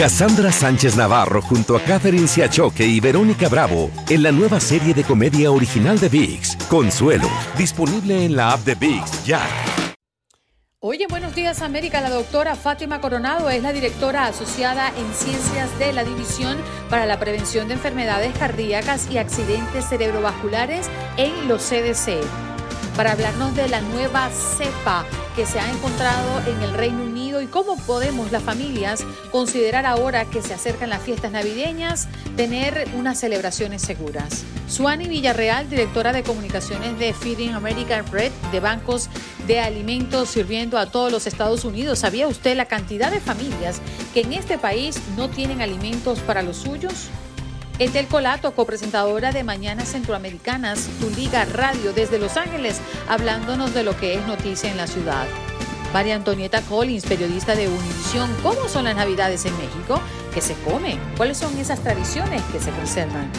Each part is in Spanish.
Cassandra Sánchez Navarro junto a Catherine Siachoque y Verónica Bravo en la nueva serie de comedia original de VIX, Consuelo, disponible en la app de VIX ya. Oye, buenos días América. La doctora Fátima Coronado es la directora asociada en ciencias de la División para la Prevención de Enfermedades Cardíacas y Accidentes Cerebrovasculares en los CDC. Para hablarnos de la nueva cepa que se ha encontrado en el Reino Unido y cómo podemos las familias considerar ahora que se acercan las fiestas navideñas tener unas celebraciones seguras. Suani Villarreal, directora de comunicaciones de Feeding American Red de bancos de alimentos sirviendo a todos los Estados Unidos. ¿Sabía usted la cantidad de familias que en este país no tienen alimentos para los suyos? Etel Colato, copresentadora de Mañanas Centroamericanas, Tu Liga Radio desde Los Ángeles, hablándonos de lo que es noticia en la ciudad. María Antonieta Collins, periodista de Univisión, ¿cómo son las Navidades en México? ¿Qué se come? ¿Cuáles son esas tradiciones que se conservan?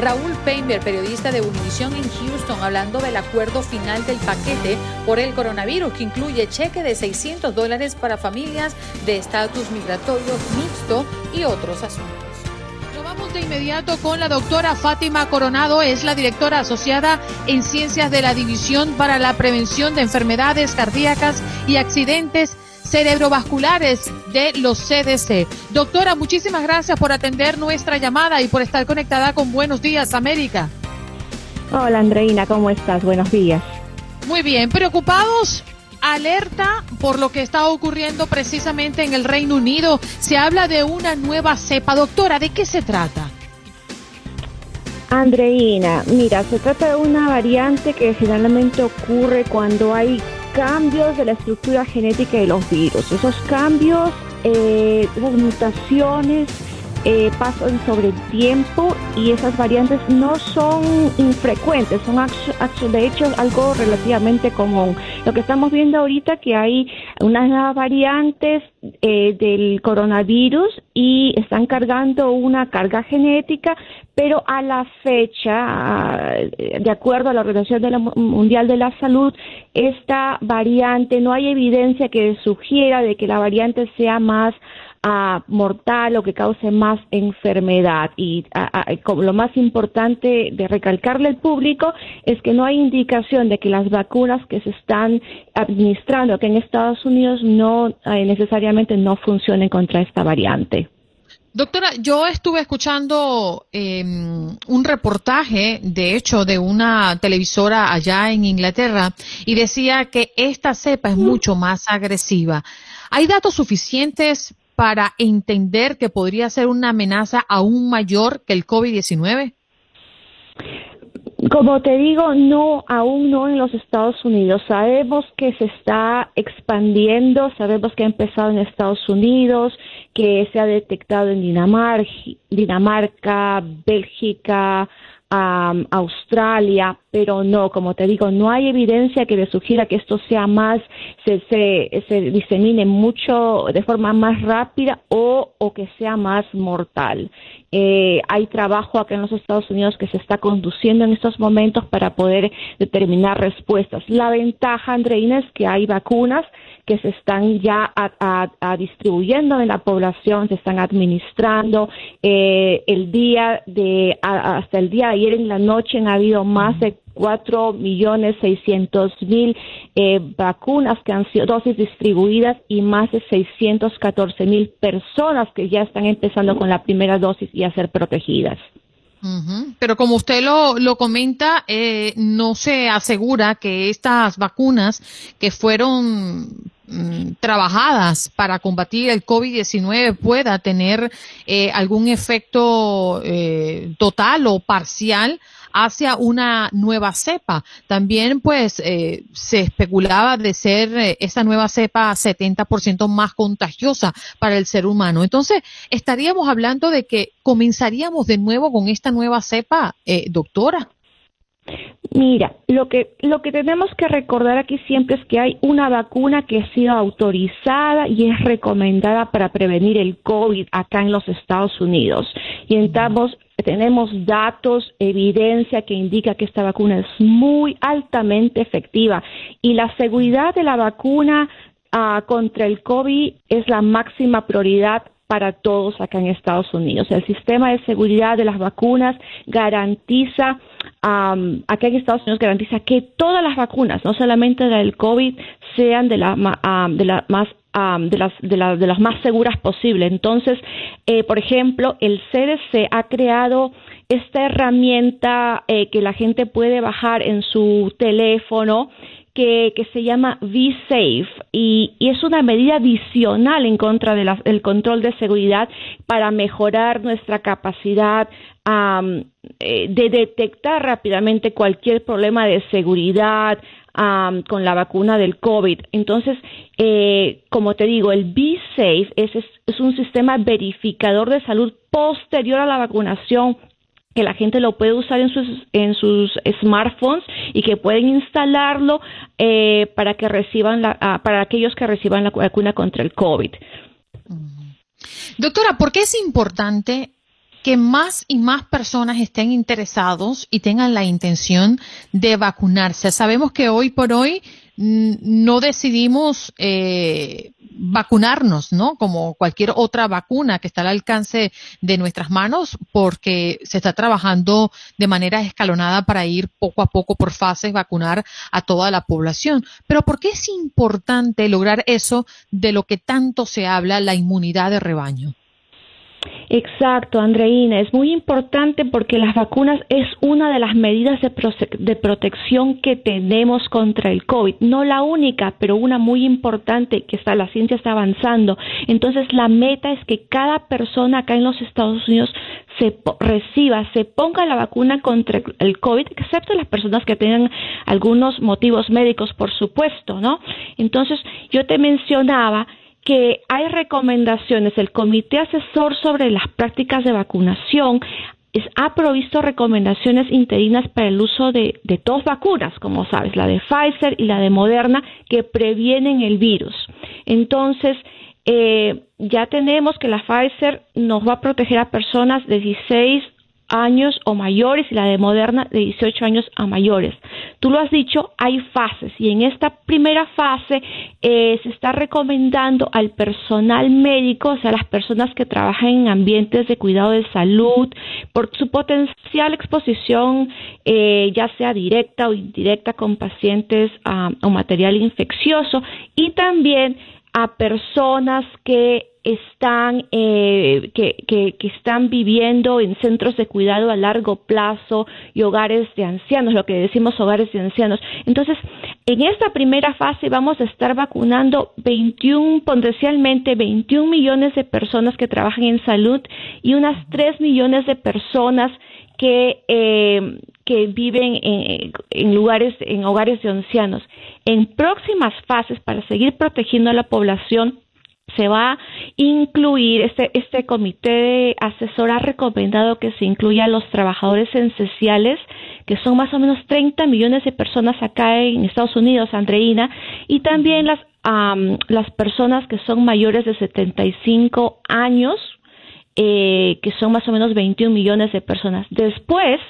Raúl Painter, periodista de Univisión en Houston, hablando del acuerdo final del paquete por el coronavirus, que incluye cheque de 600 dólares para familias de estatus migratorio mixto y otros asuntos. Vamos de inmediato con la doctora Fátima Coronado, es la directora asociada en Ciencias de la División para la Prevención de Enfermedades Cardíacas y Accidentes cerebrovasculares de los CDC. Doctora, muchísimas gracias por atender nuestra llamada y por estar conectada con Buenos Días América. Hola Andreina, ¿cómo estás? Buenos días. Muy bien, preocupados alerta por lo que está ocurriendo precisamente en el Reino Unido. Se habla de una nueva cepa. Doctora, ¿de qué se trata? Andreina, mira, se trata de una variante que generalmente ocurre cuando hay cambios de la estructura genética de los virus. Esos cambios, eh, mutaciones eh, pasan sobre el tiempo y esas variantes no son infrecuentes, son de hecho algo relativamente común. Lo que estamos viendo ahorita que hay unas nuevas variantes eh, del coronavirus y están cargando una carga genética, pero a la fecha, de acuerdo a la Organización Mundial de la Salud, esta variante no hay evidencia que sugiera de que la variante sea más mortal o que cause más enfermedad. Y lo más importante de recalcarle al público es que no hay indicación de que las vacunas que se están administrando aquí en Estados Unidos no eh, necesariamente no funcionen contra esta variante. Doctora, yo estuve escuchando em, un reportaje, de hecho, de una televisora allá en Inglaterra y decía que esta cepa es mucho más agresiva. ¿Hay datos suficientes para entender que podría ser una amenaza aún mayor que el COVID-19? Como te digo, no, aún no en los Estados Unidos. Sabemos que se está expandiendo, sabemos que ha empezado en Estados Unidos, que se ha detectado en Dinamarca, Dinamarca Bélgica, a Australia, pero no, como te digo, no hay evidencia que le sugiera que esto sea más, se, se, se disemine mucho de forma más rápida o, o que sea más mortal. Eh, hay trabajo acá en los Estados Unidos que se está conduciendo en estos momentos para poder determinar respuestas. La ventaja, Andreina, es que hay vacunas que se están ya distribuyendo en la población, se están administrando. Eh, el día de, hasta el día de ayer en la noche han habido más de cuatro millones seiscientos mil eh, vacunas que han sido dosis distribuidas y más de 614 mil personas que ya están empezando con la primera dosis y a ser protegidas. Pero como usted lo, lo comenta, eh, no se asegura que estas vacunas que fueron mm, trabajadas para combatir el COVID-19 pueda tener eh, algún efecto eh, total o parcial hacia una nueva cepa. También, pues, eh, se especulaba de ser eh, esa nueva cepa 70% más contagiosa para el ser humano. Entonces, estaríamos hablando de que comenzaríamos de nuevo con esta nueva cepa, eh, doctora. Mira, lo que, lo que tenemos que recordar aquí siempre es que hay una vacuna que ha sido autorizada y es recomendada para prevenir el COVID acá en los Estados Unidos. Y tenemos datos, evidencia que indica que esta vacuna es muy altamente efectiva y la seguridad de la vacuna ah, contra el COVID es la máxima prioridad para todos acá en Estados Unidos. El sistema de seguridad de las vacunas garantiza, acá en Estados Unidos garantiza que todas las vacunas, no solamente la del COVID, sean de la, de la más de, las, de, de, las más seguras posibles. Entonces, eh, por ejemplo, el CDC ha creado esta herramienta eh, que la gente puede bajar en su teléfono que, se llama V-Safe y, es una medida adicional en contra del control de seguridad para mejorar nuestra capacidad eh, de detectar rápidamente cualquier problema de seguridad, con la vacuna del COVID. Entonces, eh, como te digo, el Be Safe es, un sistema verificador de salud posterior a la vacunación que la gente lo puede usar en sus, en sus smartphones y que pueden instalarlo eh, para que reciban la, ah, para aquellos que reciban la vacuna contra el COVID. Doctora, ¿por qué es importante que más y más personas estén interesados y tengan la intención de vacunarse. Sabemos que hoy por hoy mm, no decidimos eh, vacunarnos, ¿no? Como cualquier otra vacuna que está al alcance de nuestras manos, porque se está trabajando de manera escalonada para ir poco a poco por fases vacunar a toda la población. Pero ¿por qué es importante lograr eso de lo que tanto se habla, la inmunidad de rebaño? Exacto, Andreina, es muy importante porque las vacunas es una de las medidas de, protección que tenemos contra el COVID, no la única, pero una muy importante que está la ciencia está avanzando. Entonces, la meta es que cada persona acá en los Estados Unidos se reciba, se ponga la vacuna contra el COVID, excepto las personas que tengan algunos motivos médicos, por supuesto, ¿no? Entonces, yo te mencionaba que hay recomendaciones. El Comité Asesor sobre las Prácticas de Vacunación ha provisto recomendaciones interinas para el uso de, dos vacunas, como sabes, la de Pfizer y la de Moderna, que previenen el virus. Entonces, eh, ya tenemos que la Pfizer nos va a proteger a personas de 16 años o mayores y la de Moderna de 18 años a mayores. Tú lo has dicho, hay fases y en esta primera fase eh, se está recomendando al personal médico, o sea, las personas que trabajan en ambientes de cuidado de salud, por su potencial exposición, eh, ya sea directa o indirecta con pacientes ah, o material infeccioso y también a personas que están eh, que, están viviendo en centros de cuidado a largo plazo y hogares de ancianos, lo que decimos hogares de ancianos. Entonces, en esta primera fase vamos a estar vacunando 21, potencialmente 21 millones de personas que trabajan en salud y unas 3 millones de personas que, eh, que viven en, en, lugares, en hogares de ancianos. En próximas fases, para seguir protegiendo a la población, se va a incluir, este, este comité asesor ha recomendado que se incluya a los trabajadores esenciales, que son más o menos 30 millones de personas acá en Estados Unidos, Andreina, y también las, las personas que son mayores de 75 años, eh, que son más o menos 21 millones de personas. Después,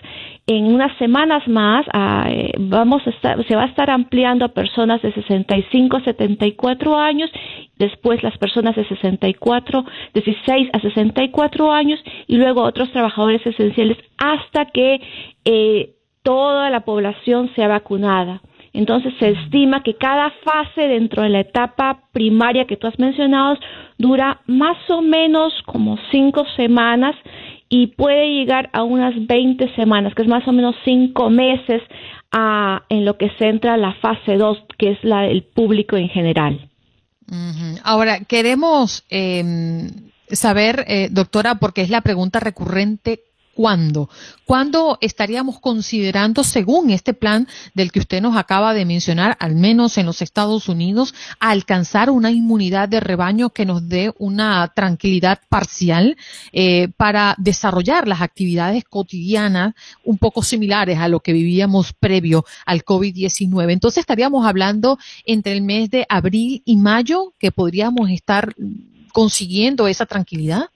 en unas semanas más, ah, eh, vamos a estar, se va a estar ampliando a personas de 65 a 74 años, después las personas de 64, 16 a 64 años y luego otros trabajadores esenciales hasta que eh, toda la población sea vacunada. Entonces se estima que cada fase dentro de la etapa primaria que tú has mencionado dura más o menos como cinco semanas y puede llegar a unas 20 semanas, que es más o menos cinco meses a, en lo que se entra la fase 2, que es la del público en general. Ahora, queremos eh, saber, eh, doctora, porque es la pregunta recurrente, ¿Cuándo? ¿Cuándo estaríamos considerando, según este plan del que usted nos acaba de mencionar, al menos en los Estados Unidos, alcanzar una inmunidad de rebaño que nos dé una tranquilidad parcial eh, para desarrollar las actividades cotidianas un poco similares a lo que vivíamos previo al COVID-19? Entonces estaríamos hablando entre el mes de abril y mayo que podríamos estar consiguiendo esa tranquilidad.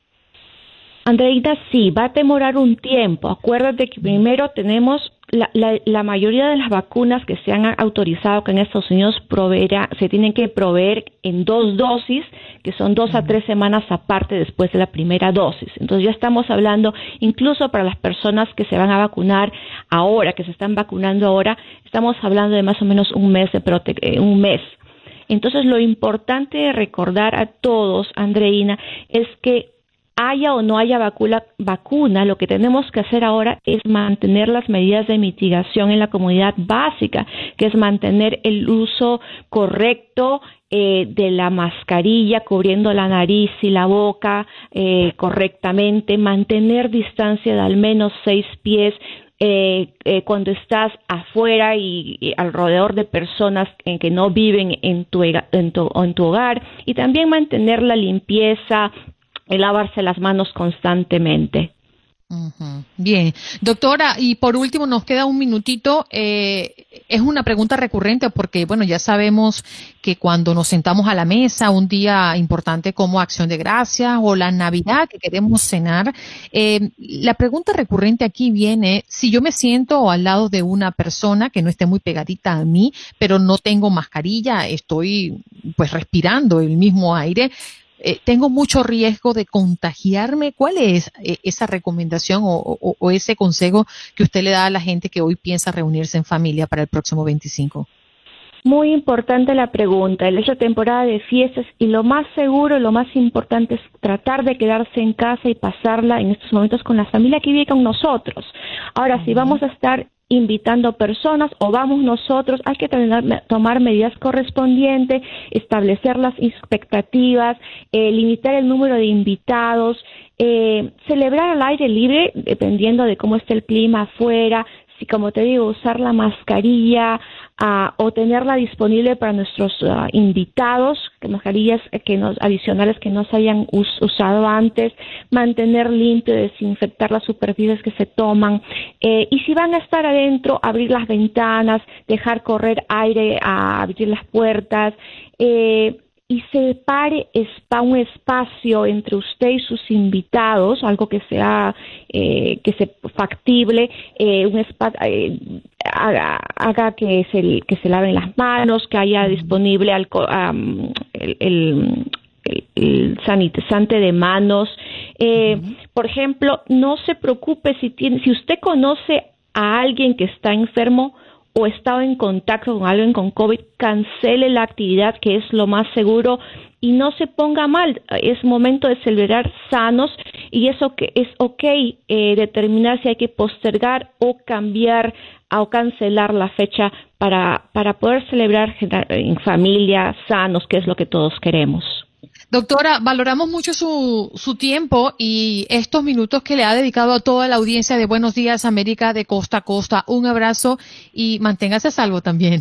Andreita, sí, va a demorar un tiempo. Acuérdate que primero tenemos la, la, mayoría de las vacunas que se han autorizado que en Estados Unidos proveerá, se tienen que proveer en dos dosis, que son dos a tres semanas aparte después de la primera dosis. Entonces ya estamos hablando, incluso para las personas que se van a vacunar ahora, que se están vacunando ahora, estamos hablando de más o menos un mes de prote eh, un mes. Entonces lo importante de recordar a todos, Andreina, es que haya o no haya vacuna, lo que tenemos que hacer ahora es mantener las medidas de mitigación en la comunidad básica, que es mantener el uso correcto eh, de la mascarilla cubriendo la nariz y la boca eh, correctamente, mantener distancia de al menos seis pies eh, cuando estás afuera y, alrededor de personas que no viven en tu, en tu hogar y también mantener la limpieza el lavarse las manos constantemente. Bien, doctora, y por último nos queda un minutito. Eh, es una pregunta recurrente porque, bueno, ya sabemos que cuando nos sentamos a la mesa, un día importante como Acción de Gracias o la Navidad que queremos cenar, eh, la pregunta recurrente aquí viene, si yo me siento al lado de una persona que no esté muy pegadita a mí, pero no tengo mascarilla, estoy pues respirando el mismo aire, eh, tengo mucho riesgo de contagiarme. ¿Cuál es eh, esa recomendación o, ese consejo que usted le da a la gente que hoy piensa reunirse en familia para el próximo 25? Muy importante la pregunta. Es la temporada de fiestas y lo más seguro, lo más importante es tratar de quedarse en casa y pasarla en estos momentos con la familia que vive con nosotros. Ahora, si vamos a estar invitando personas o vamos nosotros, hay que tomar medidas correspondientes, establecer las expectativas, eh, limitar el número de invitados, eh, celebrar al aire libre, dependiendo de cómo esté el clima afuera, como te digo, usar la mascarilla, o tenerla disponible para nuestros ah, invitados, mascarillas que nos, adicionales que no se hayan usado antes, mantener limpio, desinfectar las superficies que se toman eh, y si van a estar adentro, abrir las ventanas, dejar correr aire, a abrir las puertas. Eh, y separe un espacio entre usted y sus invitados, algo que sea eh, que sea factible, eh, un eh, haga, que se que se laven las manos, que haya disponible el, el, sanitizante de manos. Por ejemplo, no se preocupe si tiene, si usted conoce a alguien que está enfermo, o estado en contacto con alguien con COVID, cancele la actividad, que es lo más seguro, y no se ponga mal. Es momento de celebrar sanos y eso que es ok eh, determinar si hay que postergar o cambiar o cancelar la fecha para, para poder celebrar en familia, sanos, que es lo que todos queremos. Doctora, valoramos mucho su, su tiempo y estos minutos que le ha dedicado a toda la audiencia de Buenos Días América de costa a costa. Un abrazo y manténgase a salvo también.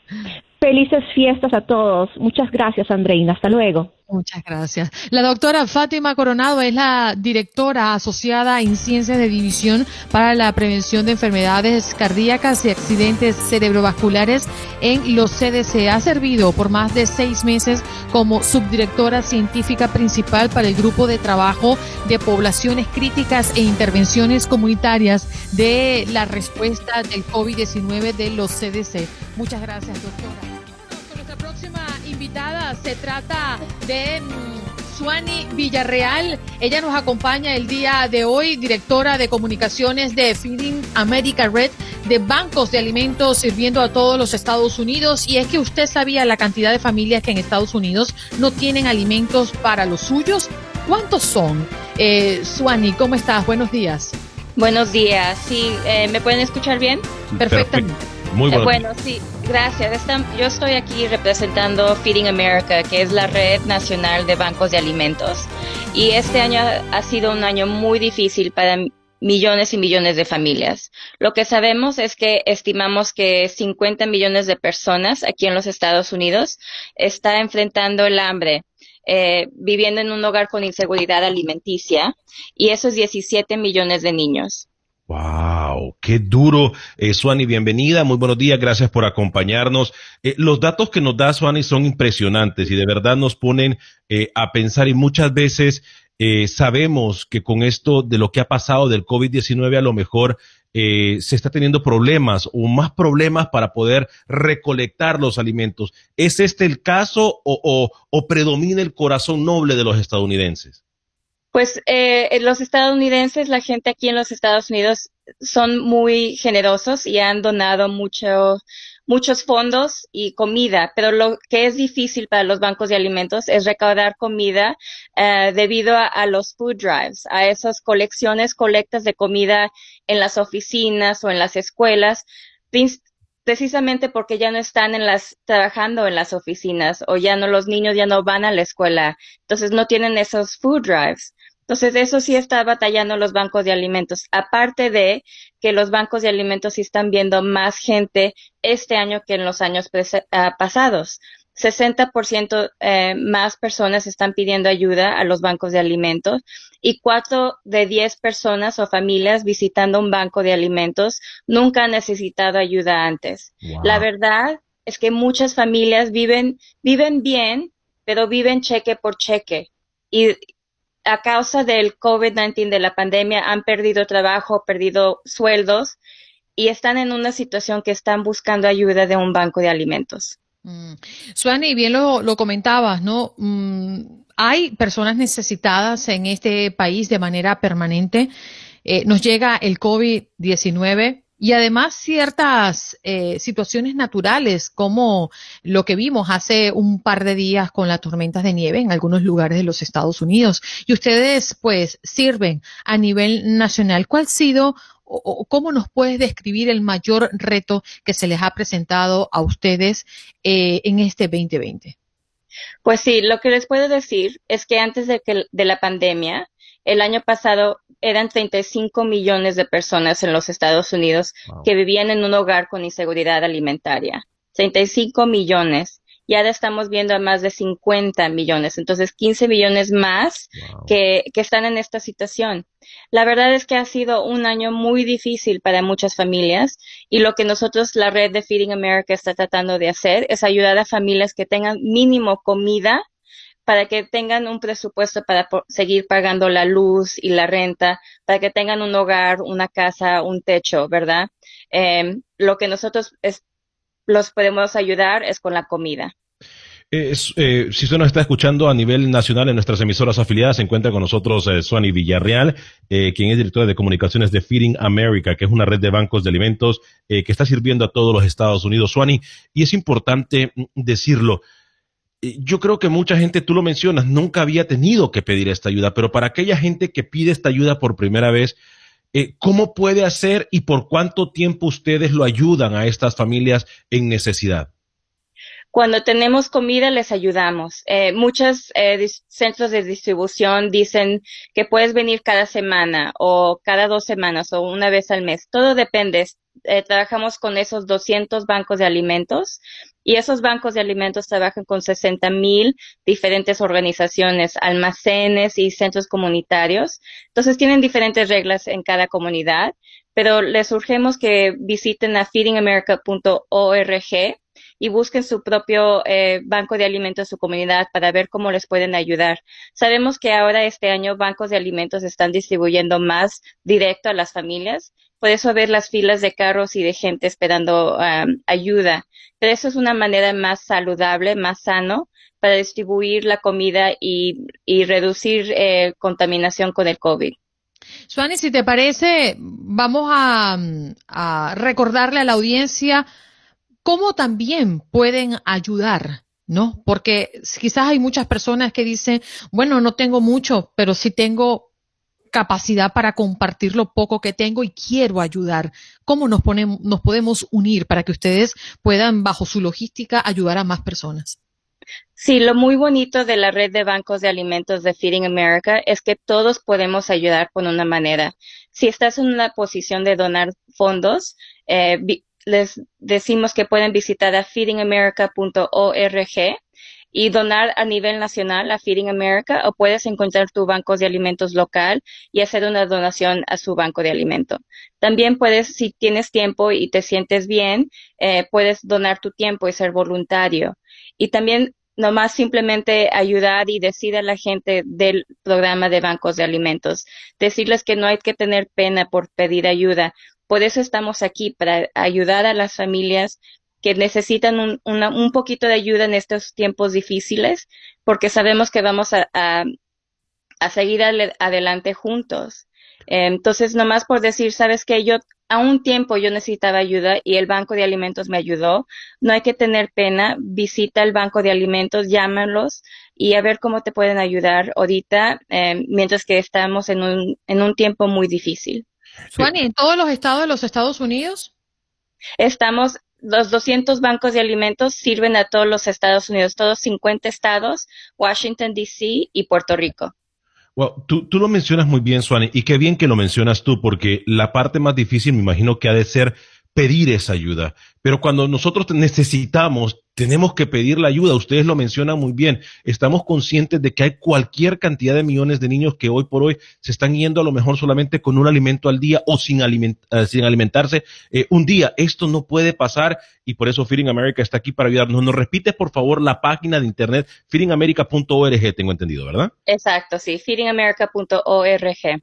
Felices fiestas a todos. Muchas gracias, Andreina. Hasta luego. Muchas gracias. La doctora Fátima Coronado es la directora asociada en Ciencias de División para la Prevención de Enfermedades Cardíacas y Accidentes Cerebrovasculares en los CDC. Ha servido por más de seis meses como subdirectora científica principal para el Grupo de Trabajo de Poblaciones Críticas e Intervenciones Comunitarias de la respuesta del COVID-19 de los CDC. Muchas gracias, doctora invitada se trata de mm, Suani Villarreal. Ella nos acompaña el día de hoy, directora de comunicaciones de Feeding America Red de bancos de alimentos sirviendo a todos los Estados Unidos. Y es que usted sabía la cantidad de familias que en Estados Unidos no tienen alimentos para los suyos. ¿Cuántos son? Eh, Suani, ¿cómo estás? Buenos días. Buenos días. Sí, eh, ¿me pueden escuchar bien? Perfectamente. Muy bueno. bueno, sí, gracias. yo estoy aquí representando Feeding America, que es la red nacional de bancos de alimentos. Y este año ha sido un año muy difícil para millones y millones de familias. Lo que sabemos es que estimamos que 50 millones de personas aquí en los Estados Unidos está enfrentando el hambre. Eh, viviendo en un hogar con inseguridad alimenticia y esos 17 millones de niños. Wow, qué duro. Eh, Suani, bienvenida. Muy buenos días. Gracias por acompañarnos. Eh, los datos que nos da Suani son impresionantes y de verdad nos ponen eh, a pensar y muchas veces eh, sabemos que con esto de lo que ha pasado del COVID-19 a lo mejor eh, se está teniendo problemas o más problemas para poder recolectar los alimentos. ¿Es este el caso o, o, o predomina el corazón noble de los estadounidenses? Pues eh, los estadounidenses, la gente aquí en los Estados Unidos son muy generosos y han donado mucho, muchos fondos y comida, pero lo que es difícil para los bancos de alimentos es recaudar comida eh, debido a, a, los food drives, a esas colecciones, colectas de comida en las oficinas o en las escuelas, precisamente porque ya no están en las trabajando en las oficinas o ya no los niños ya no van a la escuela, entonces no tienen esos food drives. Entonces, eso sí está batallando los bancos de alimentos. Aparte de que los bancos de alimentos sí están viendo más gente este año que en los años uh, pasados. 60% eh, más personas están pidiendo ayuda a los bancos de alimentos y cuatro de diez personas o familias visitando un banco de alimentos nunca han necesitado ayuda antes. La verdad es que muchas familias viven, viven bien, pero viven cheque por cheque. Y a causa del COVID-19 de la pandemia han perdido trabajo, perdido sueldos y están en una situación que están buscando ayuda de un banco de alimentos. Mm. Suani, bien lo, lo comentabas, ¿no? Mm, hay personas necesitadas en este país de manera permanente. Eh, nos llega el COVID-19 y además ciertas eh, situaciones naturales como lo que vimos hace un par de días con las tormentas de nieve en algunos lugares de los Estados Unidos. Y ustedes pues sirven a nivel nacional. ¿Cuál ha sido o, cómo nos puedes describir el mayor reto que se les ha presentado a ustedes eh, en este 2020? Pues sí, lo que les puedo decir es que antes de, que, de la pandemia, el año pasado eran 35 millones de personas en los Estados Unidos que vivían en un hogar con inseguridad alimentaria. 35 millones. Ya estamos viendo a más de 50 millones, entonces 15 millones más que, que están en esta situación. La verdad es que ha sido un año muy difícil para muchas familias y lo que nosotros, la red de Feeding America, está tratando de hacer es ayudar a familias que tengan mínimo comida para que tengan un presupuesto para seguir pagando la luz y la renta, para que tengan un hogar, una casa, un techo, ¿verdad? Eh, lo que nosotros los podemos ayudar es con la comida. Eh, si usted nos está escuchando a nivel nacional en nuestras emisoras afiliadas, se encuentra con nosotros eh, Suani Villarreal, eh, quien es directora de comunicaciones de Feeding America, que es una red de bancos de alimentos que está sirviendo a todos los Estados Unidos. Suani, y es importante mm, decirlo, eh, yo creo que mucha gente, tú lo mencionas, nunca había tenido que pedir esta ayuda, pero para aquella gente que pide esta ayuda por primera vez, eh, ¿cómo puede hacer y por cuánto tiempo ustedes lo ayudan a estas familias en necesidad? Cuando tenemos comida les ayudamos. Eh, muchos eh, centros de distribución dicen que puedes venir cada semana o cada dos semanas o una vez al mes. Todo depende. Eh, trabajamos con esos 200 bancos de alimentos y esos bancos de alimentos trabajan con 60 mil diferentes organizaciones, almacenes y centros comunitarios. Entonces tienen diferentes reglas en cada comunidad, pero les urgemos que visiten a feedingamerica.org y busquen su propio eh, banco de alimentos en su comunidad para ver cómo les pueden ayudar. Sabemos que ahora este año bancos de alimentos están distribuyendo más directo a las familias. Por eso ver las filas de carros y de gente esperando ayuda. Pero eso es una manera más saludable, más sano para distribuir la comida y, reducir eh, contaminación con el COVID. Suani, si te parece, vamos a recordarle a la audiencia cómo también pueden ayudar, ¿no? Porque quizás hay muchas personas que dicen, bueno, no tengo mucho, pero sí tengo capacidad para compartir lo poco que tengo y quiero ayudar. ¿Cómo nos, ponemos, nos podemos unir para que ustedes puedan, bajo su logística, ayudar a más personas? Sí, lo muy bonito de la red de bancos de alimentos de Feeding America es que todos podemos ayudar con una manera. Si estás en una posición de donar fondos, eh, les decimos que pueden visitar a feedingamerica.org y donar a nivel nacional a Feeding America o puedes encontrar tu banco de alimentos local y hacer una donación a su banco de alimentos. También puedes, si tienes tiempo y te sientes bien, eh, puedes donar tu tiempo y ser voluntario. Y también nomás simplemente ayudar y decir a la gente del programa de bancos de alimentos, decirles que no hay que tener pena por pedir ayuda. Por eso estamos aquí, para ayudar a las familias que necesitan un, un poquito de ayuda en estos tiempos difíciles, porque sabemos que vamos a, a, seguir adelante juntos. Entonces, nomás por decir, sabes que yo a un tiempo yo necesitaba ayuda y el banco de alimentos me ayudó. No hay que tener pena. Visita el banco de alimentos, llámalos y a ver cómo te pueden ayudar ahorita, eh, mientras que estamos en un, en un tiempo muy difícil. Juan, ¿en todos los estados de los Estados Unidos? Estamos, los 200 bancos de alimentos sirven a todos los Estados Unidos, todos 50 estados, Washington, D.C. y Puerto Rico. Well, tú, tú, lo mencionas muy bien, Suani, y qué bien que lo mencionas tú, porque la parte más difícil me imagino que ha de ser pedir esa ayuda. Pero cuando nosotros necesitamos, tenemos que pedir la ayuda. Ustedes lo mencionan muy bien. Estamos conscientes de que hay cualquier cantidad de millones de niños que hoy por hoy se están yendo a lo mejor solamente con un alimento al día o sin, eh, sin alimentarse eh, un día. Esto no puede pasar y por eso Feeding America está aquí para ayudarnos. Nos repite, por favor, la página de internet feedingamerica.org, tengo entendido, ¿verdad? Exacto, sí, feedingamerica.org.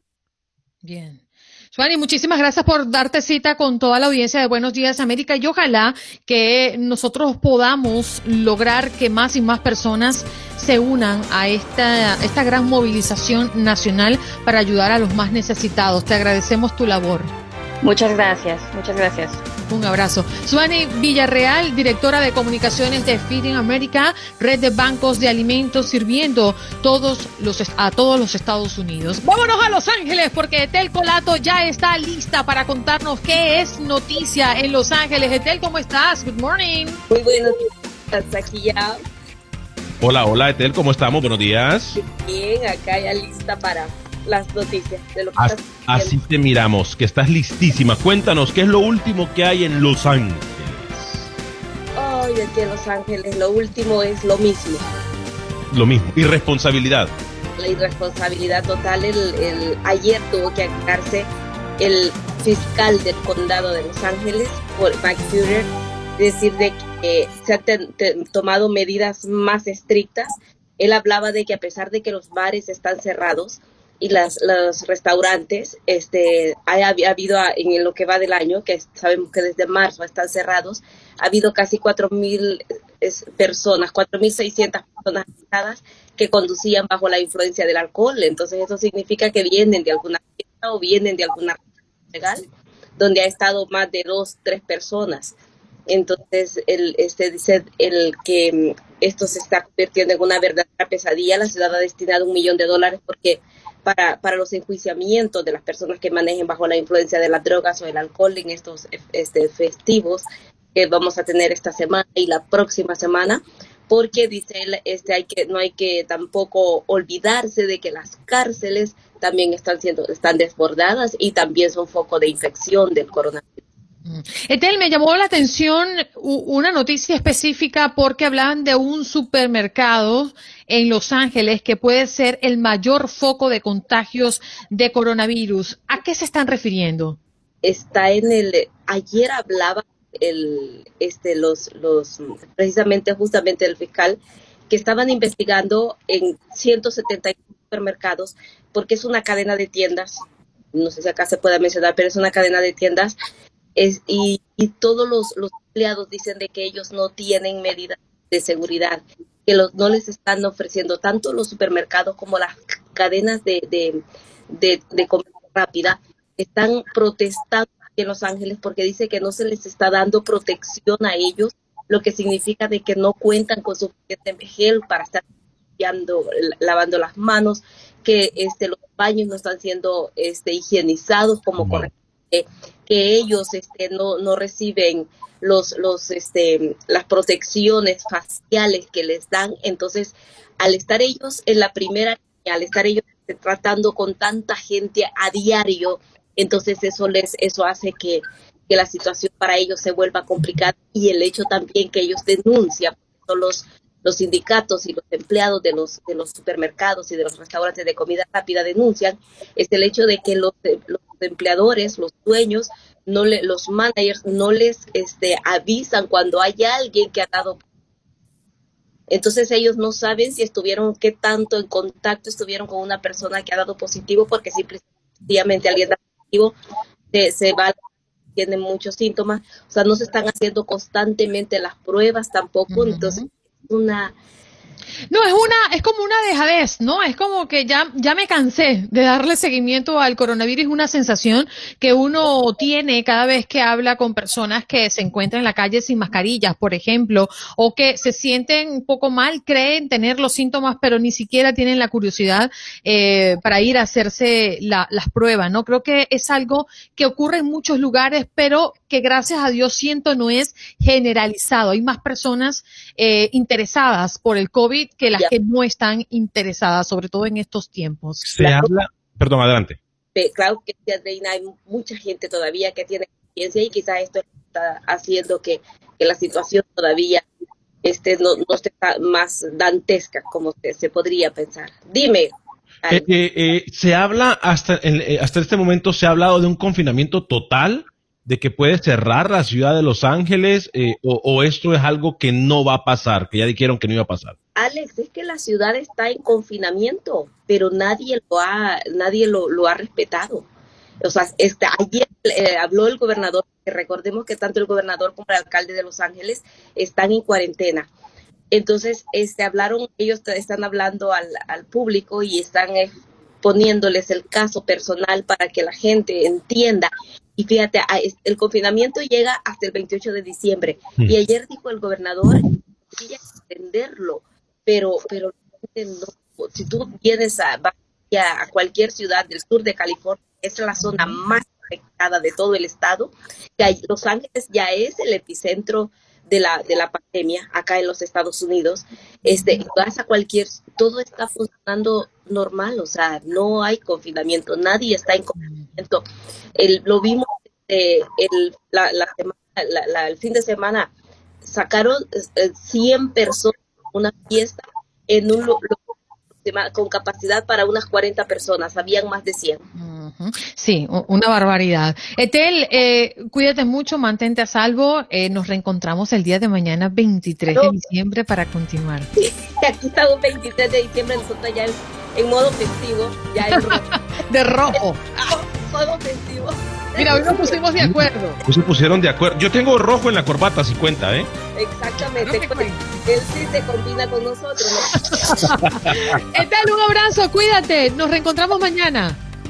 Bien. Suani, muchísimas gracias por darte cita con toda la audiencia de Buenos Días América y ojalá que nosotros podamos lograr que más y más personas se unan a esta, esta gran movilización nacional para ayudar a los más necesitados. Te agradecemos tu labor. Muchas gracias, muchas gracias. Un abrazo. Suani Villarreal, directora de comunicaciones de Feeding America, red de bancos de alimentos sirviendo todos los, a todos los Estados Unidos. Vámonos a Los Ángeles porque Etel Colato ya está lista para contarnos qué es noticia en Los Ángeles. Etel, ¿cómo estás? Good morning. Muy buenos días, aquí ya. Hola, hola Etel, ¿cómo estamos? Buenos días. Bien, acá ya lista para las noticias de lo que así, así te miramos, que estás listísima. Cuéntanos, ¿qué es lo último que hay en Los Ángeles? Ay, aquí en Los Ángeles lo último es lo mismo. Lo mismo, irresponsabilidad. La irresponsabilidad total. El, ayer tuvo que aclararse el fiscal del condado de Los Ángeles, Mike Führer, decir de que se han tomado medidas más estrictas. Él hablaba de que a pesar de que los bares están cerrados, y las, los restaurantes, este, ha, habido en lo que va del año, que sabemos que desde marzo están cerrados, ha habido casi 4.000 personas, 4.600 personas que conducían bajo la influencia del alcohol. Entonces eso significa que vienen de alguna fiesta o vienen de alguna legal donde ha estado más de dos, tres personas. Entonces, el, este dice el que mm, esto se está convirtiendo en una verdadera pesadilla. La ciudad ha destinado un millón de dólares porque para, para los enjuiciamientos de las personas que manejen bajo la influencia de las drogas o el alcohol en estos este, festivos. que vamos a tener esta semana y la próxima semana, porque dice él, este, hay que, no hay que tampoco olvidarse de que las cárceles también están siendo, están desbordadas y también son foco de infección del coronavirus. Etel, me llamó la atención una noticia específica porque hablan de un supermercado en Los Ángeles que puede ser el mayor foco de contagios de coronavirus. ¿A qué se están refiriendo? Está en el, ayer hablaba el, este, los, los, precisamente, justamente el fiscal, que estaban investigando en 170 supermercados porque es una cadena de tiendas, no sé si acá se puede mencionar, pero es una cadena de tiendas es, y, todos los, los, empleados dicen de que ellos no tienen medidas de seguridad, que los, no les están ofreciendo tanto los supermercados como las cadenas de, de, de, de comida rápida, están protestando en Los Ángeles porque dice que no se les está dando protección a ellos, lo que significa de que no cuentan con suficiente gel para estar lavando las manos, que este, los baños no están siendo este, higienizados como correctamente, que ellos este, no, no reciben los, los, este, las protecciones faciales que les dan. Entonces, al estar ellos en la primera al estar ellos tratando con tanta gente a diario, entonces eso les eso hace que, la situación para ellos se vuelva complicada y el hecho también que ellos denuncian los los sindicatos y los empleados de los de los supermercados y de los restaurantes de comida rápida denuncian es el hecho de que los, los empleadores los dueños no le, los managers no les este avisan cuando hay alguien que ha dado entonces ellos no saben si estuvieron qué tanto en contacto estuvieron con una persona que ha dado positivo porque simplemente alguien da se, se va, tiene muchos síntomas, o sea, no se están haciendo constantemente las pruebas tampoco, entonces una no, es una, es como una dejadez, ¿no? Es como que ya, ya me cansé de darle seguimiento al coronavirus. Una sensación que uno tiene cada vez que habla con personas que se encuentran en la calle sin mascarillas, por ejemplo, o que se sienten un poco mal, creen tener los síntomas, pero ni siquiera tienen la curiosidad eh, para ir a hacerse las pruebas, ¿no? Creo que es algo que ocurre en muchos lugares, pero que gracias a Dios siento no es generalizado. Hay más personas eh, interesadas por el COVID que las que no están interesadas, sobre todo en estos tiempos. Se habla, perdón, adelante. Claro que hay mucha gente todavía que tiene experiencia y quizás esto está haciendo que, la situación todavía este, no, no esté más dantesca como se, podría pensar. Dime. Eh, eh, eh, se habla hasta, hasta este momento, se ha hablado de un confinamiento total de que puede cerrar la ciudad de Los Ángeles eh, o, esto es algo que no va a pasar, que ya dijeron que no iba a pasar? Alex, es que la ciudad está en confinamiento, pero nadie lo ha, nadie lo, ha respetado. O sea, este, ayer eh, habló el gobernador, que recordemos que tanto el gobernador como el alcalde de Los Ángeles están en cuarentena. Entonces, este, hablaron, ellos están hablando al, al público y están eh, poniéndoles el caso personal para que la gente entienda y fíjate, el confinamiento llega hasta el 28 de diciembre. Mm. Y ayer dijo el gobernador que extenderlo, pero, pero si tú vienes a, a cualquier ciudad del sur de California, es la zona más afectada de todo el estado. Que Los Ángeles ya es el epicentro de la, de la pandemia acá en los Estados Unidos. Este, vas a cualquier, todo está funcionando normal, o sea, no hay confinamiento, nadie está en confinamiento. El, lo vimos eh, el, la, el fin de semana, sacaron 100 eh, personas una fiesta en un con capacidad para unas 40 personas, habían más de 100. Sí, una barbaridad. Etel, eh, cuídate mucho, mantente a salvo. Eh, nos reencontramos el día de mañana, 23 de diciembre, para continuar. aquí estamos 23 de diciembre, nosotros ya en, modo festivo, ya en rojo. de rojo. modo festivo. Mira, hoy nos pusimos de acuerdo. Pues se pusieron de acuerdo. Yo tengo rojo en la corbata, si cuenta, ¿eh? Exactamente. Él sí se combina con nosotros. ¿no? un abrazo, cuídate. Nos reencontramos mañana.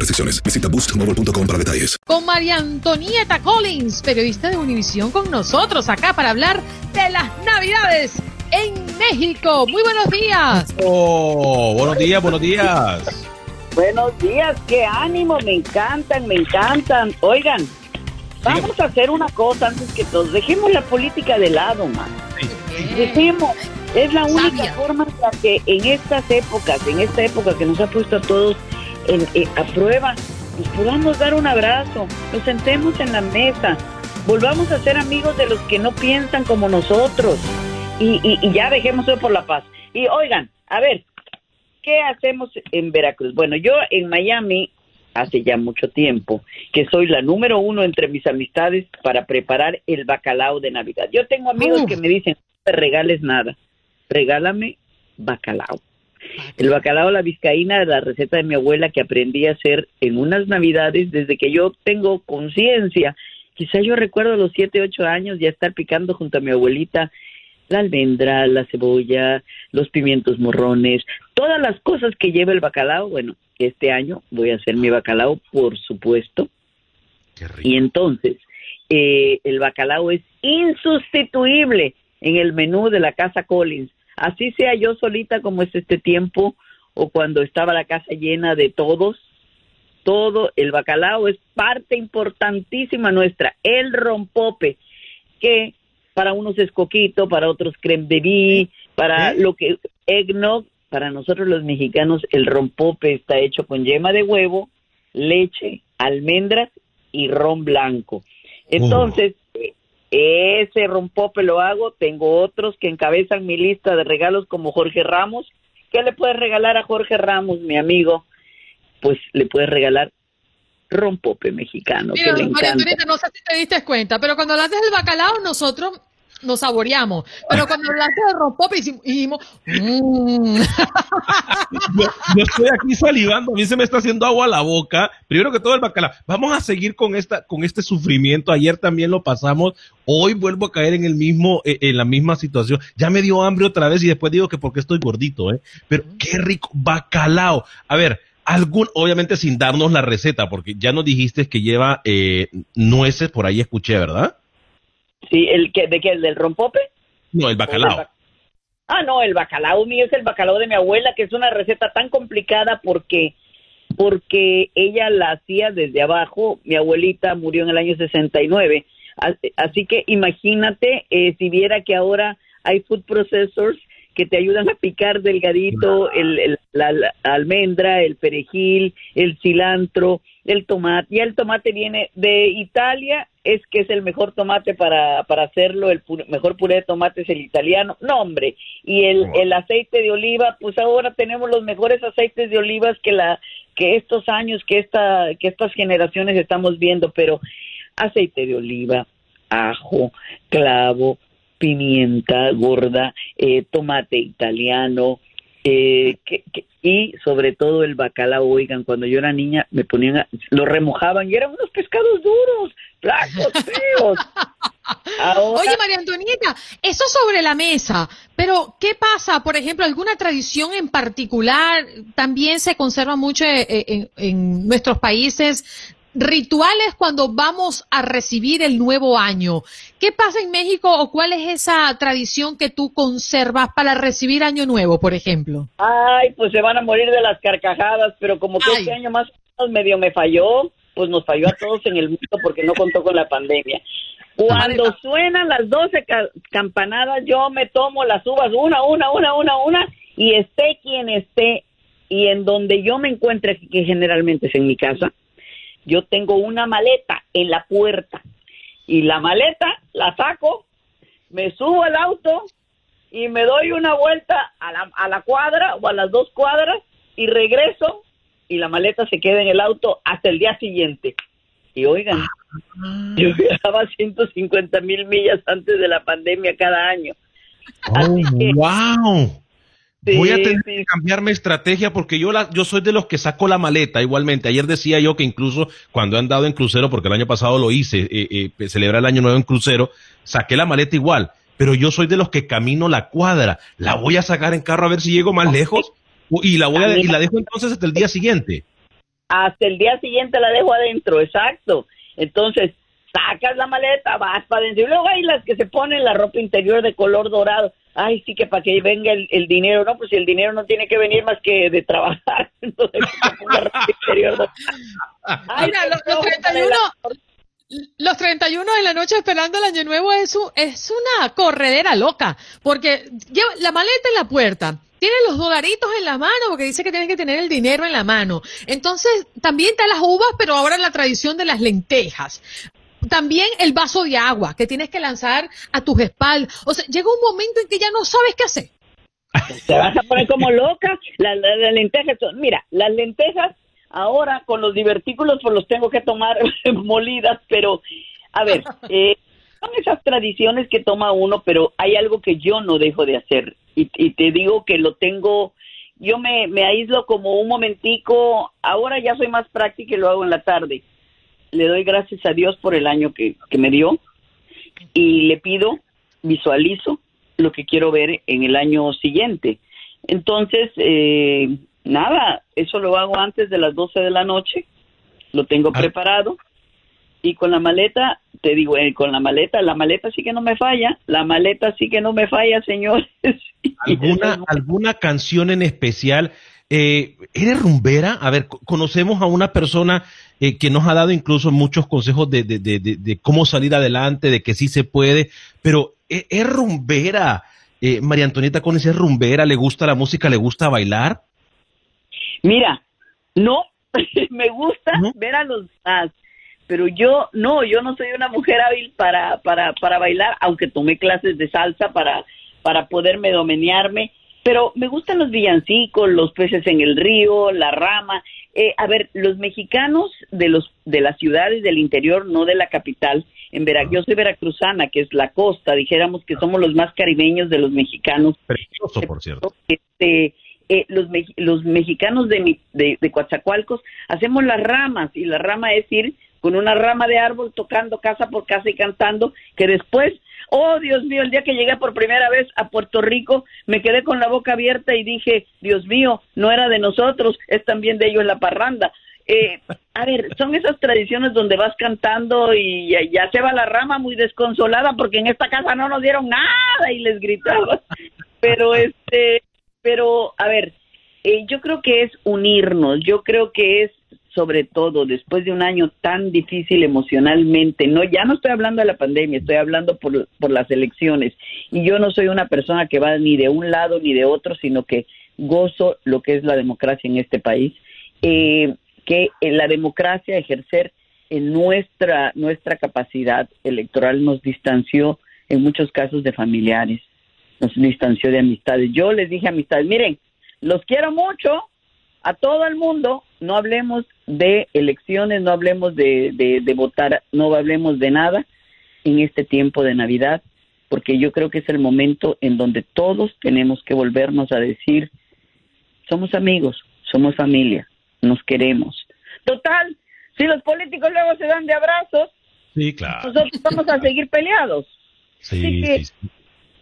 restricciones. Visita boostmobile.com para detalles. Con María Antonieta Collins, periodista de Univisión, con nosotros acá para hablar de las Navidades en México. Muy buenos días. Oh, buenos días, buenos días. Buenos días, qué ánimo, me encantan, me encantan. Oigan, vamos a hacer una cosa antes que todos. Dejemos la política de lado, man. Decimos, es la única forma en la que en estas épocas, en esta época que nos ha puesto a todos en, eh, a prueba, nos podamos dar un abrazo, nos sentemos en la mesa, volvamos a ser amigos de los que no piensan como nosotros y, y, ya dejemos eso por la paz. Y oigan, a ver, ¿qué hacemos en Veracruz? Bueno, yo en Miami hace ya mucho tiempo que soy la número uno entre mis amistades para preparar el bacalao de Navidad. Yo tengo amigos que me dicen, no te regales nada, regálame bacalao. El bacalao la vizcaína, la receta de mi abuela que aprendí a hacer en unas navidades desde que yo tengo conciencia. Quizá yo recuerdo a los siete, ocho años ya estar picando junto a mi abuelita la almendra, la cebolla, los pimientos morrones, todas las cosas que lleva el bacalao. Bueno, este año voy a hacer mi bacalao, por supuesto. Y entonces, eh, el bacalao es insustituible en el menú de la casa Collins así sea yo solita como es este tiempo o cuando estaba la casa llena de todos, todo el bacalao es parte importantísima nuestra, el rompope, que para unos es coquito, para otros creme de para lo que eggnog, para nosotros los mexicanos el rompope está hecho con yema de huevo, leche, almendras y ron blanco. Entonces, ese rompope lo hago. Tengo otros que encabezan mi lista de regalos como Jorge Ramos. ¿Qué le puedes regalar a Jorge Ramos, mi amigo? Pues le puedes regalar rompope mexicano. Mira, María Antonieta, no sé si te diste cuenta, pero cuando hablaste del bacalao, nosotros nos saboreamos. Pero cuando hablaste de rompope, dijimos, mmm. yo, estoy aquí salivando, a mí se me está haciendo agua a la boca. Primero que todo el bacalao. Vamos a seguir con esta, con este sufrimiento. Ayer también lo pasamos. Hoy vuelvo a caer en el mismo, eh, en la misma situación. Ya me dio hambre otra vez y después digo que porque estoy gordito, ¿eh? Pero qué rico bacalao. A ver, algún, obviamente sin darnos la receta, porque ya nos dijiste que lleva eh, nueces, por ahí escuché, ¿verdad? Sí, el que, ¿de qué? ¿El del rompope? No, el bacalao. ah, no, el bacalao mío es el bacalao de mi abuela, que es una receta tan complicada porque porque ella la hacía desde abajo. Mi abuelita murió en el año 69. Así que imagínate eh, si viera que ahora hay food processors que te ayudan a picar delgadito el, la, almendra, el perejil, el cilantro, el tomate. Ya el tomate viene de Italia, es que es el mejor tomate para, para hacerlo, el mejor puré de tomate es el italiano. No, hombre. Y el, el aceite de oliva, pues ahora tenemos los mejores aceites de olivas que la que estos años, que esta que estas generaciones estamos viendo, pero aceite de oliva, ajo, clavo, pimienta gorda, eh, tomate italiano, eh, y sobre todo el bacalao, oigan, cuando yo era niña me ponían, lo remojaban y eran unos pescados duros, flacos, feos. Oye, María Antonieta, eso sobre la mesa, pero ¿qué pasa? Por ejemplo, ¿alguna tradición en particular también se conserva mucho eh, en nuestros países rituales cuando vamos a recibir el nuevo año. ¿Qué pasa en México o cuál es esa tradición que tú conservas para recibir año nuevo, por ejemplo? Ay, pues se van a morir de las carcajadas, pero como que este año más o menos medio me falló, pues nos falló a todos en el mundo porque no contó con la pandemia. Cuando suenan las 12 campanadas, yo me tomo las uvas una, una, una, una, una, y esté quien esté, y en donde yo me encuentre, que generalmente es en mi casa, yo tengo una maleta en la puerta y la maleta la saco, me subo al auto y me doy una vuelta a la, a la cuadra o a las dos cuadras y regreso y la maleta se queda en el auto hasta el día siguiente. Y oigan, Ah. yo viajaba 150 mil millas antes de la pandemia cada año. Oh, wow. Voy a tener sí. que cambiar mi estrategia porque yo la, yo soy de los que saco la maleta igualmente. Ayer decía yo que incluso cuando he andado en crucero, porque el año pasado lo hice, eh, eh, celebrar el año nuevo en crucero, saqué la maleta igual. Pero yo soy de los que camino la cuadra. La voy a sacar en carro a ver si llego más lejos y la voy a, y la dejo entonces hasta el día siguiente. Hasta el día siguiente la dejo adentro, exacto. Entonces, sacas la maleta, vas para adentro. Y luego hay las que se ponen la ropa interior de color dorado. Ay, sí que para que venga el, el dinero. No, pues si el dinero no tiene que venir más que de trabajar. Entonces, dorada. Mira, los, los 31, los 31 de la noche esperando el año nuevo es, un- es una corredera loca, porque lleva la maleta en la puerta, tiene los dolaritos en la mano, porque dice que tienes que tener el dinero en la mano. Entonces, también está las uvas, pero ahora la tradición de las lentejas. También el vaso de agua que tienes que lanzar a tus espaldas. O sea, llega un momento en que ya no sabes qué hacer. Te vas a poner como loca. Las, las- las lentejas son, mira, las lentejas ahora con los divertículos pues los tengo que tomar molidas, pero a ver, eh, son esas tradiciones que toma uno, pero hay algo que yo no dejo de hacer y, y te digo que lo tengo, yo me, me aíslo como un momentico, ahora ya soy más práctica y lo hago en la tarde. Le doy gracias a Dios por el año que, que me dio y le pido, visualizo lo que quiero ver en el año siguiente. Entonces, eh, nada, eso lo hago antes de las 12 de la noche, lo tengo preparado y con la maleta, te digo, eh, con la maleta, la maleta sí que no me falla, la maleta sí que no me falla, señores. ¿Alguna, alguna canción en especial? Eh, ¿Eres rumbera? A ver, co- conocemos a una persona eh, que nos ha dado incluso muchos consejos de, de, de, de- cómo salir adelante, de que sí se puede, pero ¿e- ¿es, rumbera? Eh, María Antonieta Conis es rumbera, le gusta la música, le gusta bailar. Mira, no, me gusta ver a los demás, pero yo no, yo no soy una mujer hábil para, para, para bailar, aunque tomé clases de salsa para, para poderme domenearme, pero me gustan los villancicos, los peces en el río, la rama. Eh, a ver, los mexicanos de los de las ciudades del interior, no de la capital, en Vera, yo soy veracruzana, que es la costa, dijéramos que somos los más caribeños de los mexicanos. Precioso, por cierto. Este, eh, los, me- los mexicanos de, mi- de, de Coatzacoalcos hacemos las ramas y la rama es ir con una rama de árbol tocando casa por casa y cantando que después, oh Dios mío, el día que llegué por primera vez a Puerto Rico me quedé con la boca abierta y dije, Dios mío, no era de nosotros, es también de ellos la parranda. Eh, a ver, son esas tradiciones donde vas cantando y ya, se va la rama muy desconsolada porque en esta casa no nos dieron nada y les gritaba. Pero este, pero a ver, eh, yo creo que es unirnos, yo creo que es sobre todo después de un año tan difícil emocionalmente, no, ya no estoy hablando de la pandemia, estoy hablando por, por las elecciones. Y yo no soy una persona que va ni de un lado ni de otro, sino que gozo lo que es la democracia en este país, eh, que en la democracia ejercer en nuestra nuestra capacidad electoral nos distanció en muchos casos de familiares, nos distanció de amistades. Yo les dije amistades, miren, los quiero mucho, a todo el mundo, no hablemos de elecciones, no hablemos de, de, de votar, no hablemos de nada en este tiempo de Navidad, porque yo creo que es el momento en donde todos tenemos que volvernos a decir, somos amigos, somos familia, nos queremos. Total, si los políticos luego se dan de abrazos, Sí, claro. nosotros vamos a seguir peleados. Sí, que- sí, sí.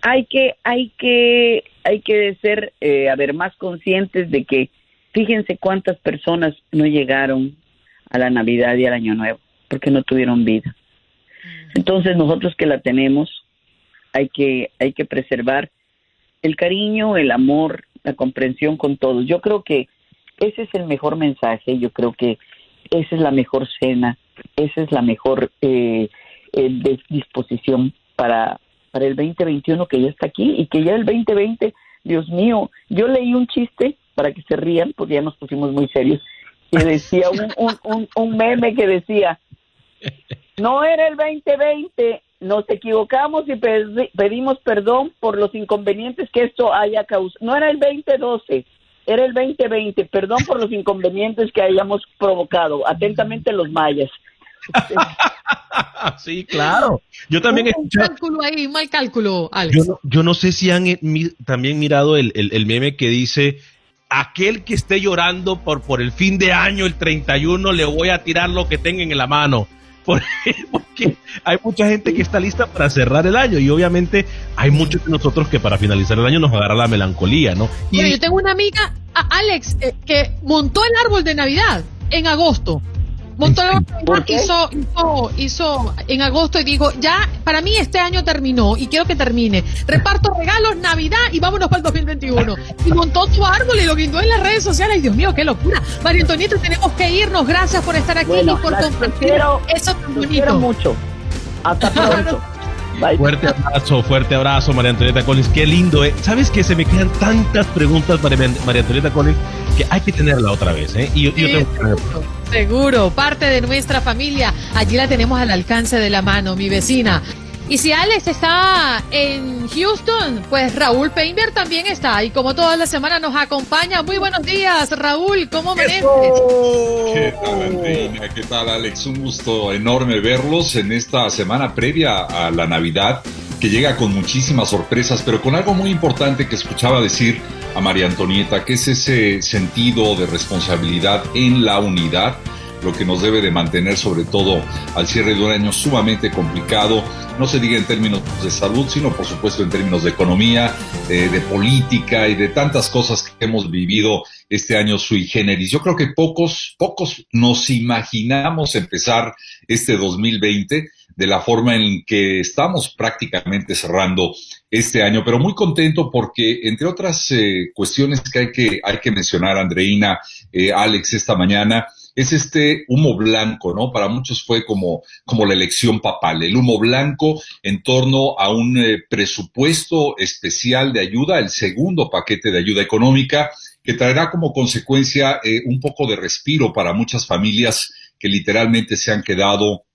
hay que hay que hay que ser eh, a ver más conscientes de que fíjense cuántas personas no llegaron a la Navidad y al Año Nuevo porque no tuvieron vida. Entonces nosotros que la tenemos hay que hay que preservar el cariño, el amor, la comprensión con todos. Yo creo que ese es el mejor mensaje. Yo creo que esa es la mejor cena, esa es la mejor eh, eh, disposición para, para el 2021 que ya está aquí y que ya el 2020, Dios mío, yo leí un chiste para que se rían porque ya nos pusimos muy serios, que decía un, un, un, un meme que decía, no era el 2020, nos equivocamos y pedi- pedimos perdón por los inconvenientes que esto haya causado. No era el 2012, era el 2020. Perdón por los inconvenientes que hayamos provocado. Atentamente los mayas. sí, claro. Yo también he escuchado. cálculo ahí, mal cálculo, Alex. Yo, no, yo no sé si han eh, también mirado el, el, meme que dice: aquel que esté llorando por, por el fin de año, el 31, le voy a tirar lo que tenga en la mano. Porque hay mucha gente que está lista para cerrar el año y obviamente hay muchos de nosotros que para finalizar el año nos agarra la melancolía, ¿no? Yo tengo una amiga, Alex, eh, que montó el árbol de Navidad en agosto Montoro hizo, hizo, hizo en agosto y dijo, ya, para mí este año terminó y quiero que termine. Reparto regalos, Navidad y vámonos para el 2021. Y montó su árbol y lo guindó en las redes sociales. Ay, Dios mío, qué locura. María Antonieta, tenemos que irnos. Gracias por estar aquí y por compartir eso tan bonito. mucho. Hasta pronto. Fuerte abrazo, fuerte abrazo, María Antonieta Collins. Qué lindo, ¿eh? ¿Sabes que se me quedan tantas preguntas para María Antonieta Collins que hay que tenerla otra vez, ¿eh? Y yo, tengo que Seguro, parte de nuestra familia. Allí la tenemos al alcance de la mano, mi vecina. Y si Alex está en Houston, pues Raúl Peinberg también está. Y como toda la semana nos acompaña. Muy buenos días, Raúl. ¿Cómo mereces? ¿Qué tal, Andreina? ¿Qué tal, Alex? Un gusto enorme verlos en esta semana previa a la Navidad, que llega con muchísimas sorpresas, pero con algo muy importante que escuchaba decir a María Antonieta, que es ese sentido de responsabilidad en la unidad lo que nos debe de mantener sobre todo al cierre de un año sumamente complicado, no se diga en términos de salud, sino por supuesto en términos de economía, eh, de política y de tantas cosas que hemos vivido este año sui generis. Yo creo que pocos, pocos nos imaginamos empezar este 2020 de la forma en que estamos prácticamente cerrando este año, pero muy contento porque, entre otras eh, cuestiones que hay que, hay que mencionar, Andreina, eh, Alex, esta mañana, es este humo blanco, ¿no? Para muchos fue como, como la elección papal, el humo blanco en torno a un eh, presupuesto especial de ayuda, el segundo paquete de ayuda económica, que traerá como consecuencia eh, un poco de respiro para muchas familias que literalmente se han quedado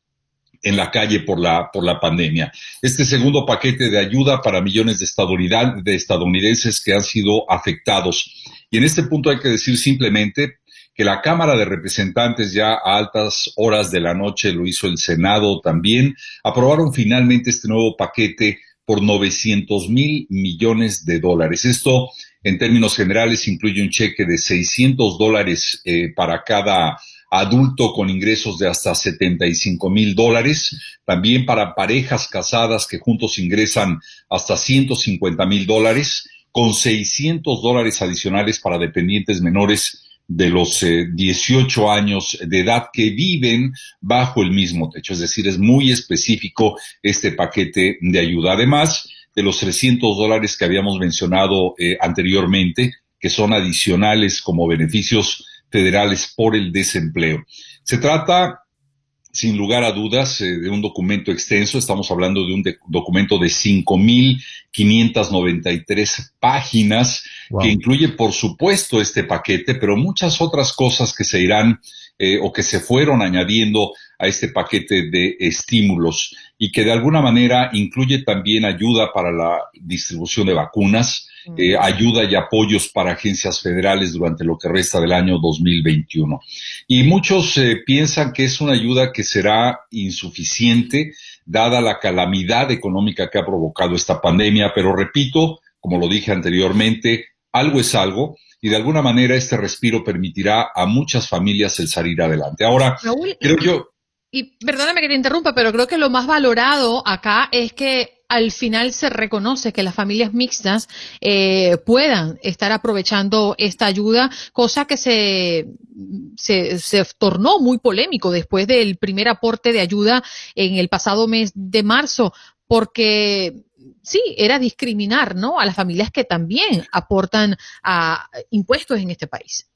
en la calle por la, por la pandemia. Este segundo paquete de ayuda para millones de, de estadounidenses que han sido afectados. Y en este punto hay que decir simplemente, que la Cámara de Representantes ya a altas horas de la noche lo hizo el Senado también, aprobaron finalmente este nuevo paquete por 900 mil millones de dólares. Esto, en términos generales, incluye un cheque de 600 dólares eh, para cada adulto con ingresos de hasta 75 mil dólares, también para parejas casadas que juntos ingresan hasta 150 mil dólares, con 600 dólares adicionales para dependientes menores de los 18 eh, años de edad que viven bajo el mismo techo. Es decir, es muy específico este paquete de ayuda. Además de los 300 dólares que habíamos mencionado eh, anteriormente, que son adicionales como beneficios federales por el desempleo. Se trata sin lugar a dudas, eh, de un documento extenso. Estamos hablando de un documento de 5.593 páginas que incluye, por supuesto, este paquete, pero muchas otras cosas que se irán eh, o que se fueron añadiendo a este paquete de estímulos y que de alguna manera incluye también ayuda para la distribución de vacunas, eh, ayuda y apoyos para agencias federales durante lo que resta del año 2021. Y muchos eh, piensan que es una ayuda que será insuficiente dada la calamidad económica que ha provocado esta pandemia, pero repito, como lo dije anteriormente, algo es algo y de alguna manera este respiro permitirá a muchas familias el salir adelante. Ahora, creo yo... Y perdóname que te interrumpa, pero creo que lo más valorado acá es que al final se reconoce que las familias mixtas eh, puedan estar aprovechando esta ayuda, cosa que se, se, tornó muy polémico después del primer aporte de ayuda en el pasado mes de marzo, porque sí, era discriminar, ¿no? A las familias que también aportan a impuestos en este país.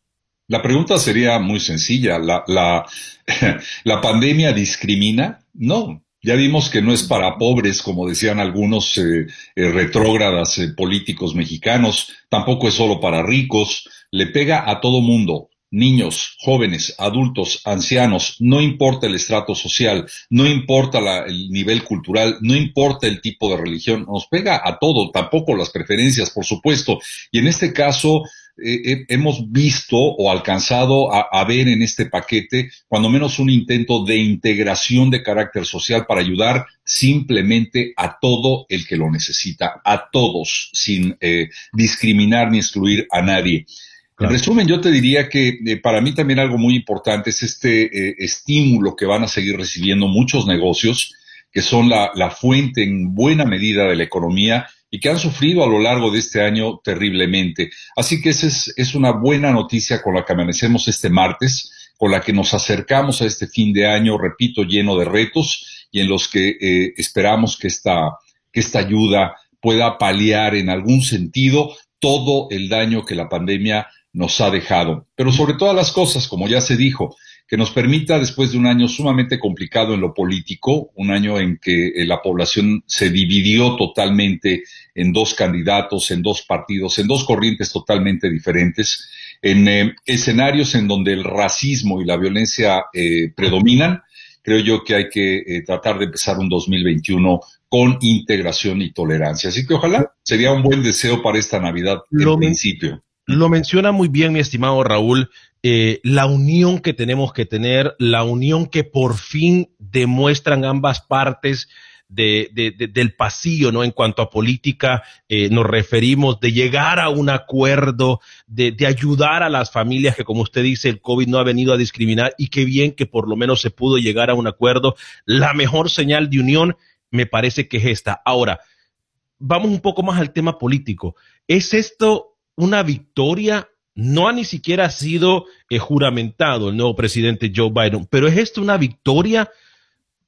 La pregunta sería muy sencilla. ¿La, la, la pandemia discrimina? No, ya vimos que no es para pobres, como decían algunos eh, eh, retrógradas eh, políticos mexicanos, tampoco es solo para ricos, le pega a todo mundo. niños, jóvenes, adultos, ancianos, no importa el estrato social, no importa el nivel cultural, no importa el tipo de religión, nos pega a todo, tampoco las preferencias, por supuesto. Y en este caso, eh, hemos visto o alcanzado a, a, ver en este paquete, cuando menos un intento de integración de carácter social para ayudar simplemente a todo el que lo necesita, a todos, sin eh, discriminar ni excluir a nadie. En resumen, yo te diría que eh, para mí también algo muy importante es este eh, estímulo que van a seguir recibiendo muchos negocios, que son la, la, fuente en buena medida de la economía y que han sufrido a lo largo de este año terriblemente. Así que esa es, es una buena noticia con la que amanecemos este martes, con la que nos acercamos a este fin de año, repito, lleno de retos y en los que eh, esperamos que esta, que esta ayuda pueda paliar en algún sentido todo el daño que la pandemia nos ha dejado. Pero sobre todas las cosas, como ya se dijo, que nos permita, después de un año sumamente complicado en lo político, un año en que eh, la población se dividió totalmente en dos candidatos, en dos partidos, en dos corrientes totalmente diferentes, en eh, escenarios en donde el racismo y la violencia eh, predominan, creo yo que hay que tratar de empezar un 2021 con integración y tolerancia. Así que ojalá sería un buen deseo para esta Navidad en principio. Lo menciona muy bien mi estimado Raúl, eh, la unión que tenemos que tener, la unión que por fin demuestran ambas partes de, del pasillo, ¿no? En cuanto a política, eh, nos referimos de llegar a un acuerdo, de, de, ayudar a las familias que, como usted dice, el COVID no ha venido a discriminar y qué bien que por lo menos se pudo llegar a un acuerdo. La mejor señal de unión me parece que es esta. Ahora, vamos un poco más al tema político. ¿Es esto una victoria. No ha ni siquiera sido eh, juramentado el nuevo presidente Joe Biden, pero es esto una victoria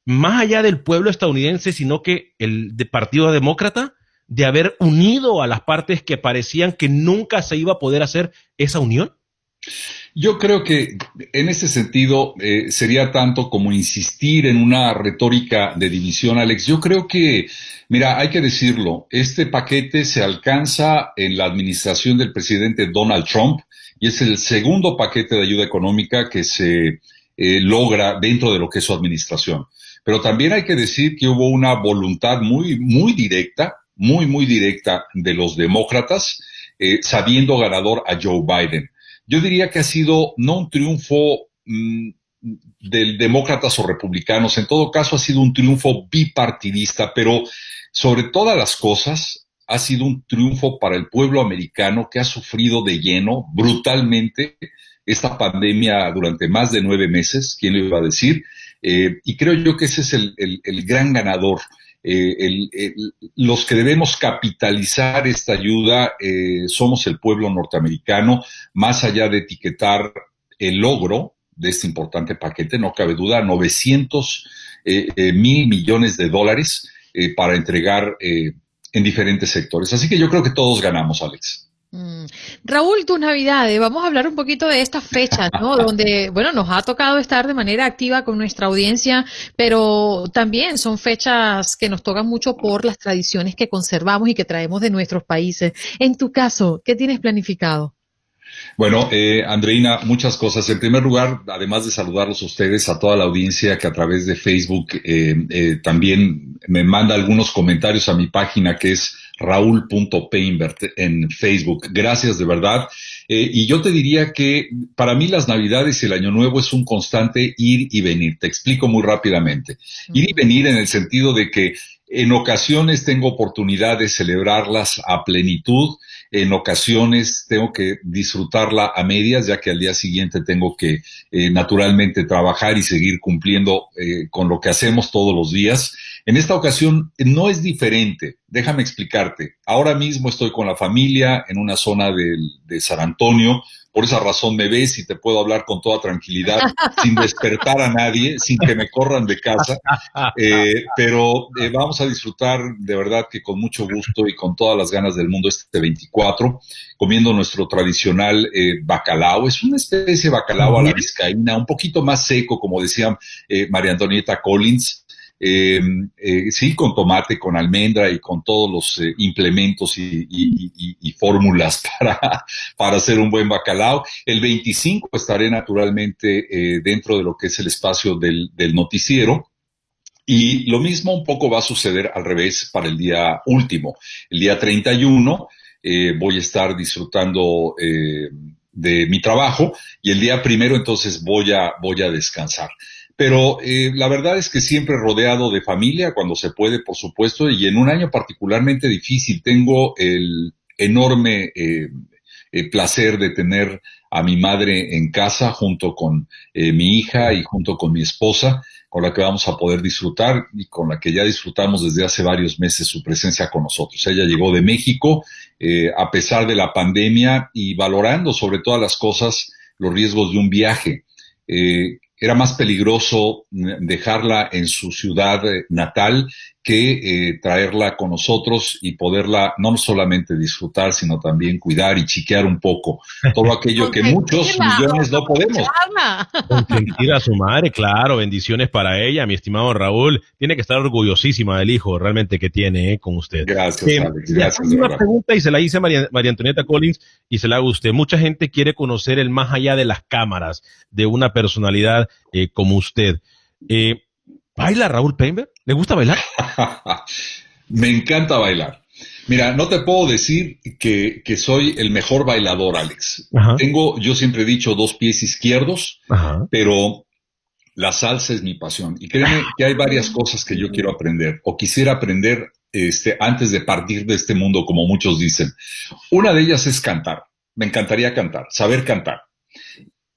más allá del pueblo estadounidense, sino que el Partido Demócrata de haber unido a las partes que parecían que nunca se iba a poder hacer esa unión? Yo creo que en ese sentido eh, sería tanto como insistir en una retórica de división, Alex. Yo creo que, mira, hay que decirlo, este paquete se alcanza en la administración del presidente Donald Trump y es el segundo paquete de ayuda económica que se eh, logra dentro de lo que es su administración. Pero también hay que decir que hubo una voluntad muy, muy directa, muy, muy directa de los demócratas, eh, sabiendo ganador a Joe Biden yo diría que ha sido no un triunfo mm, del demócratas o republicanos, en todo caso ha sido un triunfo bipartidista, pero sobre todas las cosas ha sido un triunfo para el pueblo americano que ha sufrido de lleno brutalmente esta pandemia durante más de nueve meses, ¿quién lo iba a decir? Eh, y creo yo que ese es el gran ganador. Eh, los que debemos capitalizar esta ayuda eh, somos el pueblo norteamericano, más allá de etiquetar el logro de este importante paquete, no cabe duda, 900 eh, mil millones de dólares para entregar en diferentes sectores. Así que yo creo que todos ganamos, Alex. Mm. Raúl, tus navidades, vamos a hablar un poquito de estas fechas, ¿no? Donde, bueno, nos ha tocado estar de manera activa con nuestra audiencia, pero también son fechas que nos tocan mucho por las tradiciones que conservamos y que traemos de nuestros países. En tu caso, ¿qué tienes planificado? Bueno, eh, Andreina, muchas cosas. En primer lugar, además de saludarlos a ustedes, a toda la audiencia que a través de Facebook eh, eh, también me manda algunos comentarios a mi página que es raúl.peinbert en Facebook. Gracias de verdad. Eh, y yo te diría que para mí las Navidades y el Año Nuevo es un constante ir y venir. Te explico muy rápidamente. Ir y venir en el sentido de que en ocasiones tengo oportunidad de celebrarlas a plenitud, en ocasiones tengo que disfrutarla a medias, ya que al día siguiente tengo que eh, naturalmente trabajar y seguir cumpliendo eh, con lo que hacemos todos los días. En esta ocasión no es diferente. Déjame explicarte. Ahora mismo estoy con la familia en una zona de, de San Antonio por esa razón me ves y te puedo hablar con toda tranquilidad, sin despertar a nadie, sin que me corran de casa. Eh, pero eh, vamos a disfrutar de verdad que con mucho gusto y con todas las ganas del mundo este 24, comiendo nuestro tradicional eh, bacalao. Es una especie de bacalao a la vizcaína, un poquito más seco, como decía María Antonieta Collins. Eh, eh, sí, con tomate, con almendra y con todos los eh, implementos y, fórmulas para, para hacer un buen bacalao. El 25 estaré naturalmente dentro de lo que es el espacio del, noticiero. Y lo mismo un poco va a suceder al revés para el día último. El día 31 voy a estar disfrutando de mi trabajo y el día primero entonces voy a, voy a descansar. Pero eh, la verdad es que siempre rodeado de familia, cuando se puede, por supuesto, y en un año particularmente difícil, tengo el enorme eh, eh, placer de tener a mi madre en casa junto con mi hija y junto con mi esposa, con la que vamos a poder disfrutar y con la que ya disfrutamos desde hace varios meses su presencia con nosotros. Ella llegó de México a pesar de la pandemia y valorando sobre todas las cosas los riesgos de un viaje era más peligroso dejarla en su ciudad eh, natal que eh, traerla con nosotros y poderla no solamente disfrutar, sino también cuidar y chiquear un poco todo aquello que muchos millones no podemos. Consentir a su madre, claro, bendiciones para ella, mi estimado Raúl. Tiene que estar orgullosísima del hijo realmente que tiene eh, con usted. Gracias, eh, Gracias. Una pregunta y se la hice María, María Antonieta Collins y se la hago a usted. Mucha gente quiere conocer el más allá de las cámaras de una personalidad como usted. Eh, ¿Baila Raúl Painter? ¿Le gusta bailar? Me encanta bailar. Mira, no te puedo decir que, soy el mejor bailador, Alex. Tengo, yo siempre he dicho, dos pies izquierdos, pero la salsa es mi pasión. Y créeme que hay varias cosas que yo quiero aprender o quisiera aprender este, antes de partir de este mundo, como muchos dicen. Una de ellas es cantar. Me encantaría cantar, saber cantar.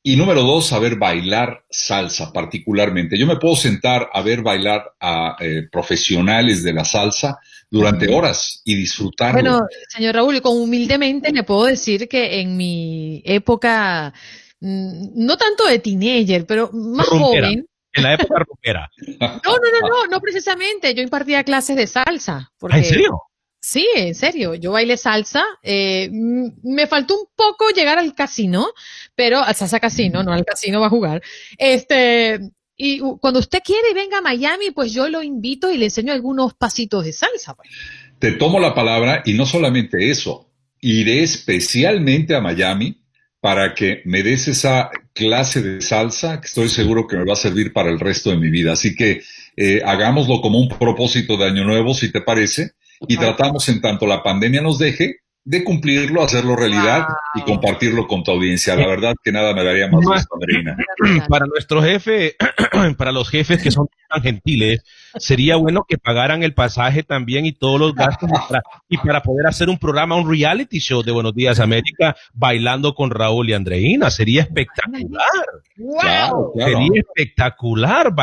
Y número dos, saber bailar salsa particularmente. Yo me puedo sentar a ver bailar a eh, profesionales de la salsa durante horas y disfrutarlo. Bueno, señor Raúl, con humildemente le puedo decir que en mi época, mm, no tanto de teenager, pero más joven. En la época rockera. No, no, no, no, no precisamente. Yo impartía clases de salsa. Porque, ¿En serio? Sí, en serio, yo bailé salsa. Eh, me faltó un poco llegar al casino, pero al salsa casino, no al casino va a jugar. Este, y cuando usted quiere venga a Miami, pues yo lo invito y le enseño algunos pasitos de salsa. Pues. Te tomo la palabra y no solamente eso, iré especialmente a Miami para que me des esa clase de salsa que estoy seguro que me va a servir para el resto de mi vida. Así que eh, hagámoslo como un propósito de Año Nuevo, si te parece y tratamos en tanto la pandemia nos deje de cumplirlo, hacerlo realidad y compartirlo con tu audiencia. La verdad que nada me daría más gusto, Andreina. Para nuestro jefe, para los jefes que son tan gentiles, sería bueno que pagaran el pasaje también y todos los gastos y para poder hacer un programa, un reality show de Buenos Días América bailando con Raúl y Andreina. Sería espectacular. Wow. Sería espectacular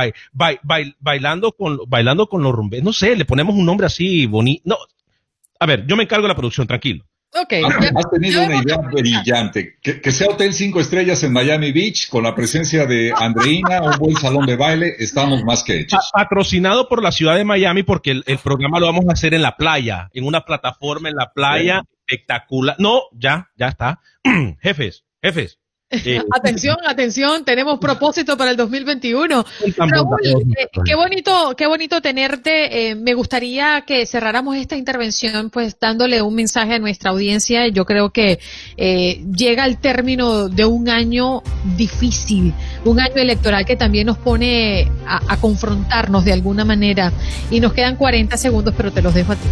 bailando con bailando con los rumbes. No sé, le ponemos un nombre así bonito. No, a ver, yo me encargo de la producción, tranquilo. Ok. Has, tenido una idea brillante. Que, sea Hotel Cinco Estrellas en Miami Beach, con la presencia de Andreina, un buen salón de baile, estamos más que hechos. patrocinado por la ciudad de Miami, porque el, programa lo vamos a hacer en la playa, en una plataforma en la playa, espectacular. No, ya, ya está. jefes, jefes, atención, atención, tenemos propósito para el 2021. Raúl, eh, qué bonito, qué bonito tenerte. Eh, me gustaría que cerráramos esta intervención, pues dándole un mensaje a nuestra audiencia. Yo creo que eh, llega el término de un año difícil, un año electoral que también nos pone a, a confrontarnos de alguna manera. Y nos quedan 40 segundos, pero te los dejo a ti.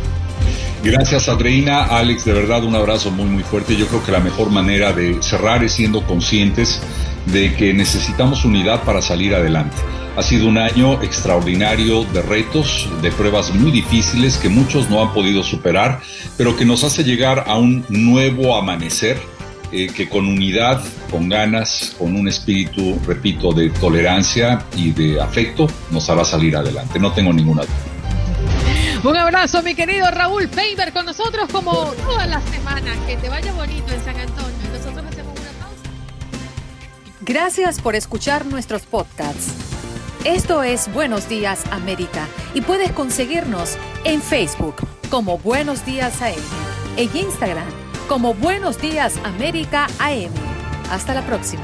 Gracias, Adreina. Alex, de verdad, un abrazo muy, muy fuerte. Yo creo que la mejor manera de cerrar es siendo conscientes de que necesitamos unidad para salir adelante. Ha sido un año extraordinario de retos, de pruebas muy difíciles que muchos no han podido superar, pero que nos hace llegar a un nuevo amanecer eh, que con unidad, con ganas, con un espíritu, repito, de tolerancia y de afecto, nos hará salir adelante. No tengo ninguna duda. Un abrazo, mi querido Raúl Painter, con nosotros como todas las semanas. Que te vaya bonito en San Antonio. Nosotros hacemos una pausa. Gracias por escuchar nuestros podcasts. Esto es Buenos Días América y puedes conseguirnos en Facebook como Buenos Días AM, en Instagram como Buenos Días América AM. Hasta la próxima.